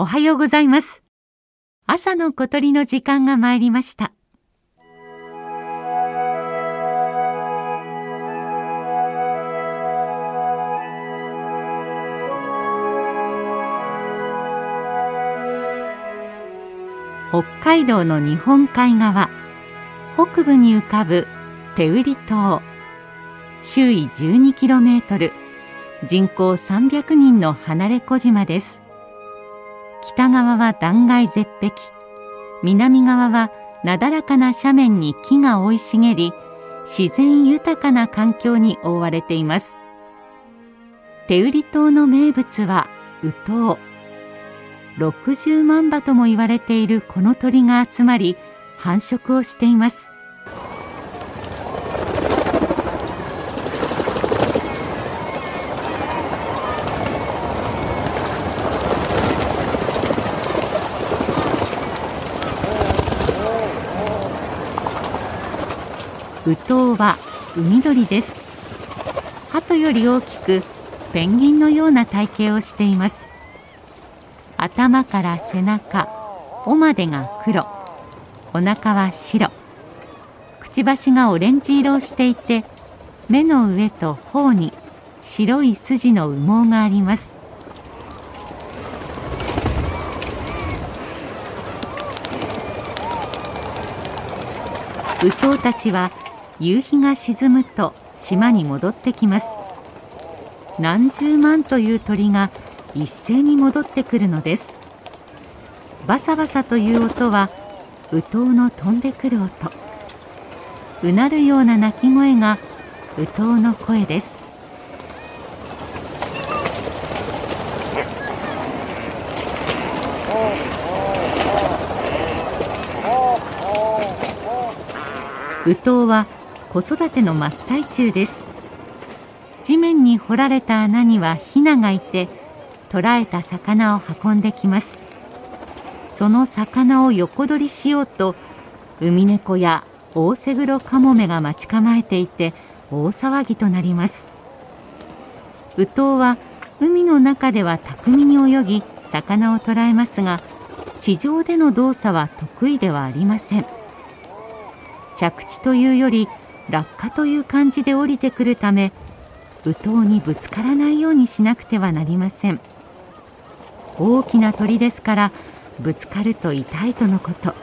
おはようございます。朝の小鳥の時間が参りました。北海道の日本海側北部に浮かぶ手売島。周囲 12km 人口300人の離れ小島です。北側は断崖絶壁。南側はなだらかな斜面に木が生い茂り自然豊かな環境に覆われています。手売島の名物はウトウ60万羽とも言われているこの鳥が集まり繁殖をしています。ウトウは海鳥です。鳩より大きくペンギンのような体型をしています。頭から背中尾までが黒。お腹は白。くちばしがオレンジ色をしていて目の上と頬に白い筋の羽毛があります。ウトウたちは夕日が沈むと島に戻ってきます。何十万という鳥が一斉に戻ってくるのです。バサバサという音はウトウの飛んでくる音。うなるような鳴き声がウトウの声です。ウトウは子育ての真っ最中です。地面に掘られた穴にはヒナがいて捕らえた魚を運んできます。その魚を横取りしようとウミネコやオオセグロカモメが待ち構えていて大騒ぎとなります。ウトウは海の中では巧みに泳ぎ魚を捕らえますが地上での動作は得意ではありません。着地というより落下という感じで降りてくるためウトウにぶつからないようにしなくてはなりません。大きな鳥ですからぶつかると痛いとのこと。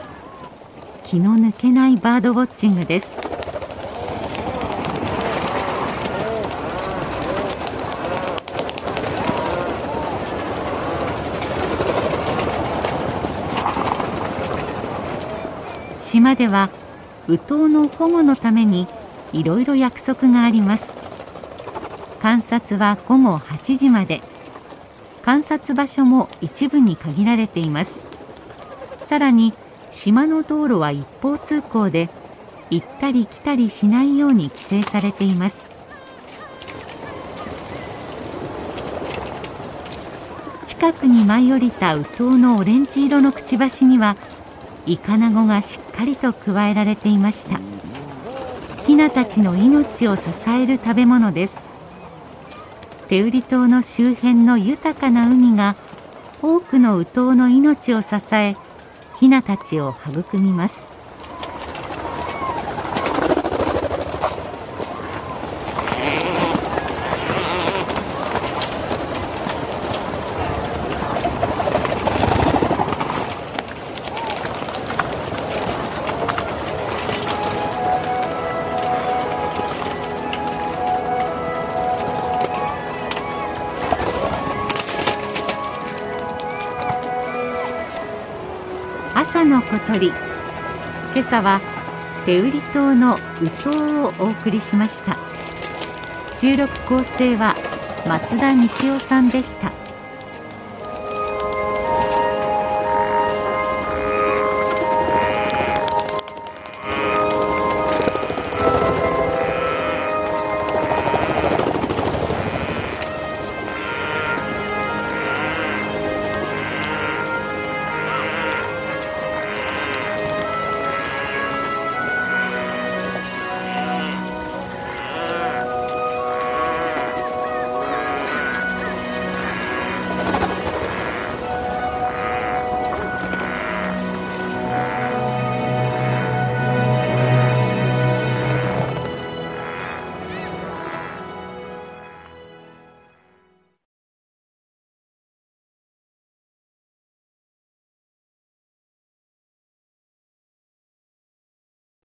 気の抜けないバードウォッチングです。島ではウトウの保護のためにいろいろ約束があります。観察は午後8時まで。観察場所も一部に限られています。さらに島の道路は一方通行で行ったり来たりしないように規制されています。近くに舞い降りたウトウのオレンジ色のくちばしにはイカナゴがしっかりと加えられていました。ヒナたちの命を支える食べ物です。手売島の周辺の豊かな海が多くのウトウの命を支えヒナたちを育みます。朝の小鳥。今朝は手売島のウトウをお送りしました。収録構成は松田道夫さんでした。